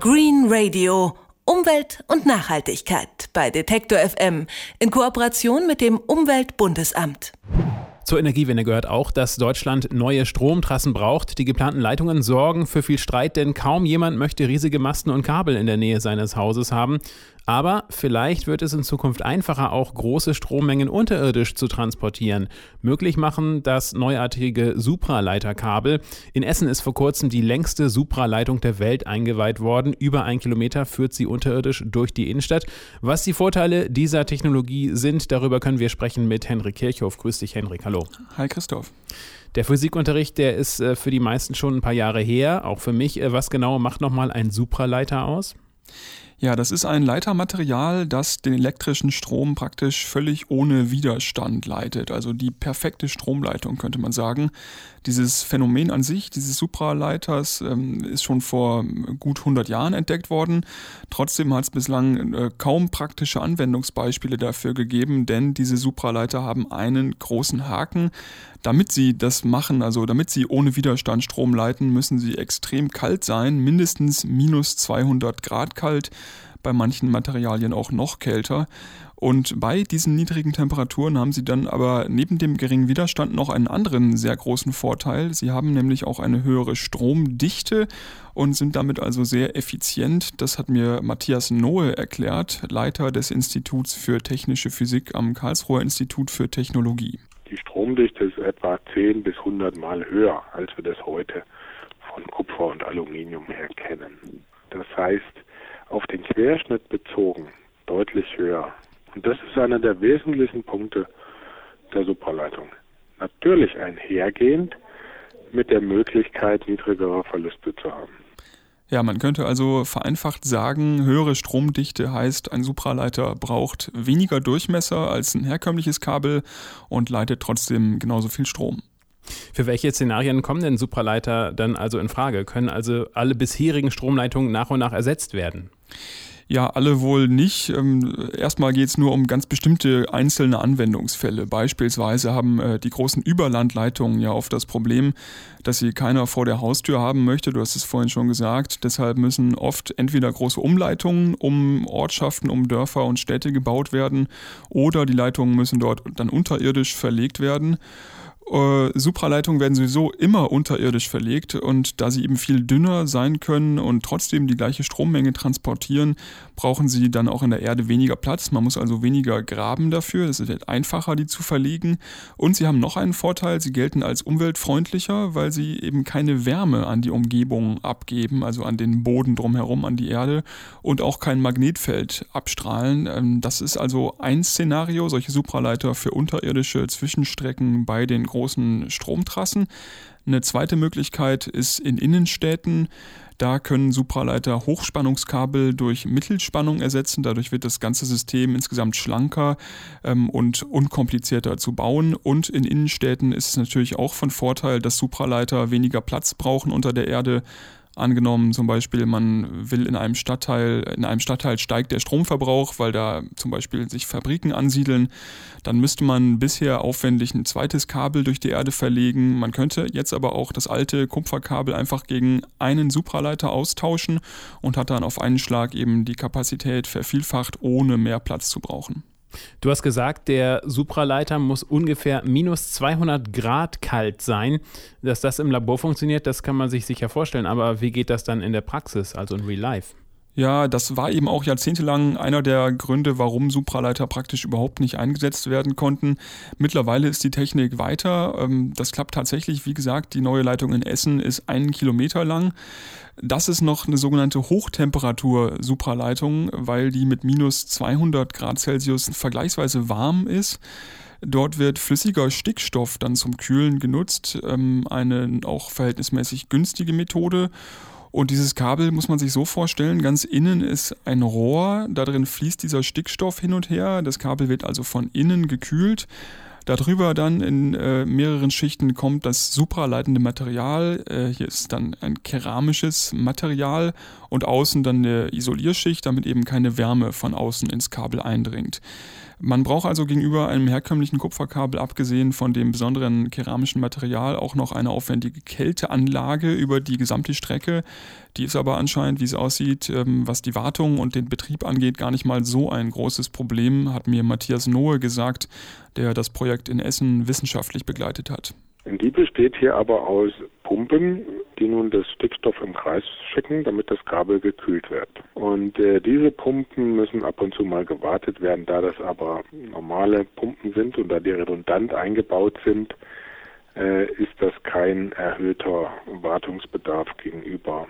Green Radio. Umwelt und Nachhaltigkeit bei Detektor FM in Kooperation mit dem Umweltbundesamt. Zur Energiewende gehört auch, dass Deutschland neue Stromtrassen braucht. Die geplanten Leitungen sorgen für viel Streit, denn kaum jemand möchte riesige Masten und Kabel in der Nähe seines Hauses haben. Aber vielleicht wird es in Zukunft einfacher, auch große Strommengen unterirdisch zu transportieren. Möglich machen das neuartige Supraleiterkabel. In Essen ist vor kurzem die längste Supraleitung der Welt eingeweiht worden. Über ein Kilometer führt sie unterirdisch durch die Innenstadt. Was die Vorteile dieser Technologie sind, darüber können wir sprechen mit Henrik Kirchhoff. Grüß dich, Henrik. Hallo. Hi, Christoph. Der Physikunterricht, der ist äh, für die meisten schon ein paar Jahre her, auch für mich. Äh, was genau macht nochmal ein Supraleiter aus? Ja, das ist ein Leitermaterial, das den elektrischen Strom praktisch völlig ohne Widerstand leitet. Also die perfekte Stromleitung, könnte man sagen. Dieses Phänomen an sich, dieses Supraleiters, ähm, ist schon vor gut 100 Jahren entdeckt worden. Trotzdem hat es bislang äh, kaum praktische Anwendungsbeispiele dafür gegeben, denn diese Supraleiter haben einen großen Haken. Damit sie das machen, also damit sie ohne Widerstand Strom leiten, müssen sie extrem kalt sein, mindestens minus 200 Grad kalt, bei manchen Materialien auch noch kälter. Und bei diesen niedrigen Temperaturen haben sie dann aber neben dem geringen Widerstand noch einen anderen sehr großen Vorteil. Sie haben nämlich auch eine höhere Stromdichte und sind damit also sehr effizient. Das hat mir Matthias Nohe erklärt, Leiter des Instituts für technische Physik am Karlsruher Institut für Technologie. Die Stromdichte ist etwa 10 bis 100 Mal höher, als wir das heute von Kupfer und Aluminium her kennen. Das heißt, auf den Querschnitt bezogen deutlich höher. Und das ist einer der wesentlichen Punkte der Supraleitung. Natürlich einhergehend mit der Möglichkeit, niedrigere Verluste zu haben. Ja, man könnte also vereinfacht sagen, höhere Stromdichte heißt, ein Supraleiter braucht weniger Durchmesser als ein herkömmliches Kabel und leitet trotzdem genauso viel Strom. Für welche Szenarien kommen denn Supraleiter dann also in Frage? Können also alle bisherigen Stromleitungen nach und nach ersetzt werden? Ja, alle wohl nicht. Ähm, erstmal geht es nur um ganz bestimmte einzelne Anwendungsfälle. Beispielsweise haben äh, die großen Überlandleitungen ja oft das Problem, dass sie keiner vor der Haustür haben möchte. Du hast es vorhin schon gesagt. Deshalb müssen oft entweder große Umleitungen um Ortschaften, um Dörfer und Städte gebaut werden oder die Leitungen müssen dort dann unterirdisch verlegt werden. Äh, Supraleitungen werden sowieso immer unterirdisch verlegt und da sie eben viel dünner sein können und trotzdem die gleiche Strommenge transportieren, brauchen sie dann auch in der Erde weniger Platz. Man muss also weniger graben dafür. Es wird einfacher, die zu verlegen. Und sie haben noch einen Vorteil, sie gelten als umweltfreundlicher, weil sie eben keine Wärme an die Umgebung abgeben, also an den Boden drumherum, an die Erde und auch kein Magnetfeld abstrahlen. Ähm, das ist also ein Szenario, solche Supraleiter für unterirdische Zwischenstrecken bei den großen großen Stromtrassen. Eine zweite Möglichkeit ist in Innenstädten. Da können Supraleiter Hochspannungskabel durch Mittelspannung ersetzen. Dadurch wird das ganze System insgesamt schlanker ähm, und unkomplizierter zu bauen. Und in Innenstädten ist es natürlich auch von Vorteil, dass Supraleiter weniger Platz brauchen unter der Erde Angenommen zum Beispiel, man will in einem Stadtteil, in einem Stadtteil steigt der Stromverbrauch, weil da zum Beispiel sich Fabriken ansiedeln, dann müsste man bisher aufwendig ein zweites Kabel durch die Erde verlegen. Man könnte jetzt aber auch das alte Kupferkabel einfach gegen einen Supraleiter austauschen und hat dann auf einen Schlag eben die Kapazität vervielfacht, ohne mehr Platz zu brauchen. Du hast gesagt, der Supraleiter muss ungefähr minus 200 Grad kalt sein. Dass das im Labor funktioniert, das kann man sich sicher vorstellen. Aber wie geht das dann in der Praxis, also in Real Life? Ja, das war eben auch jahrzehntelang einer der Gründe, warum Supraleiter praktisch überhaupt nicht eingesetzt werden konnten. Mittlerweile ist die Technik weiter. Ähm, das klappt tatsächlich. Wie gesagt, die neue Leitung in Essen ist einen Kilometer lang. Das ist noch eine sogenannte Hochtemperatur-Supraleitung, weil die mit minus 200 Grad Celsius vergleichsweise warm ist. Dort wird flüssiger Stickstoff dann zum Kühlen genutzt, ähm, eine auch verhältnismäßig günstige Methode. Und dieses Kabel muss man sich so vorstellen, ganz innen ist ein Rohr, da drin fließt dieser Stickstoff hin und her, das Kabel wird also von innen gekühlt. Darüber dann in äh, mehreren Schichten kommt das supraleitende Material. Äh, hier ist dann ein keramisches Material und außen dann eine Isolierschicht, damit eben keine Wärme von außen ins Kabel eindringt. Man braucht also gegenüber einem herkömmlichen Kupferkabel, abgesehen von dem besonderen keramischen Material, auch noch eine aufwendige Kälteanlage über die gesamte Strecke. Die ist aber anscheinend, wie es aussieht, ähm, was die Wartung und den Betrieb angeht, gar nicht mal so ein großes Problem, hat mir Matthias Nohe gesagt, der das Projekt in Essen wissenschaftlich begleitet hat. Die besteht hier aber aus Pumpen, die nun das Stickstoff im Kreis schicken, damit das Kabel gekühlt wird. Und äh, diese Pumpen müssen ab und zu mal gewartet werden, da das aber normale Pumpen sind und da die redundant eingebaut sind, äh, ist das kein erhöhter Wartungsbedarf gegenüber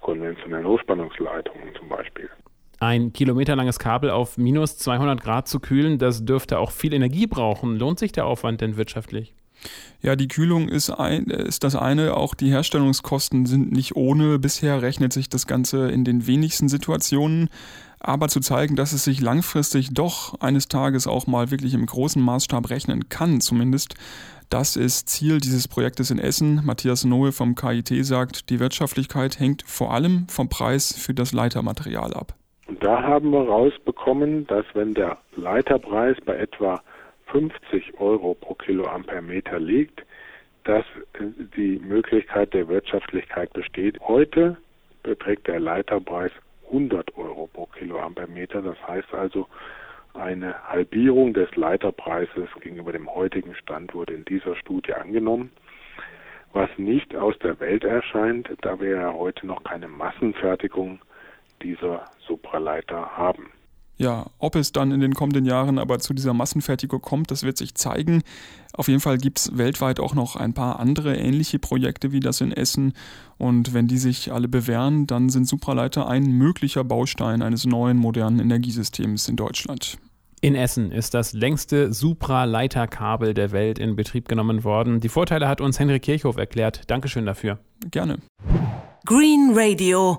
konventionellen Hochspannungsleitungen zum Beispiel. Ein kilometerlanges Kabel auf minus 200 Grad zu kühlen, das dürfte auch viel Energie brauchen. Lohnt sich der Aufwand denn wirtschaftlich? Ja, die Kühlung ist, ein, ist das eine, auch die Herstellungskosten sind nicht ohne. Bisher rechnet sich das Ganze in den wenigsten Situationen. Aber zu zeigen, dass es sich langfristig doch eines Tages auch mal wirklich im großen Maßstab rechnen kann, zumindest, das ist Ziel dieses Projektes in Essen. Matthias Noe vom KIT sagt, die Wirtschaftlichkeit hängt vor allem vom Preis für das Leitermaterial ab. Und da haben wir rausbekommen, dass wenn der Leiterpreis bei etwa 50 Euro pro Kiloampermeter liegt, dass die Möglichkeit der Wirtschaftlichkeit besteht. Heute beträgt der Leiterpreis 100 Euro pro Kiloampermeter. Das heißt also, eine Halbierung des Leiterpreises gegenüber dem heutigen Stand wurde in dieser Studie angenommen, was nicht aus der Welt erscheint, da wir ja heute noch keine Massenfertigung dieser Supraleiter haben. Ja, ob es dann in den kommenden Jahren aber zu dieser Massenfertigung kommt, das wird sich zeigen. Auf jeden Fall gibt es weltweit auch noch ein paar andere ähnliche Projekte wie das in Essen. Und wenn die sich alle bewähren, dann sind Supraleiter ein möglicher Baustein eines neuen modernen Energiesystems in Deutschland. In Essen ist das längste Supraleiterkabel der Welt in Betrieb genommen worden. Die Vorteile hat uns Henrik Kirchhoff erklärt. Dankeschön dafür. Gerne. Green Radio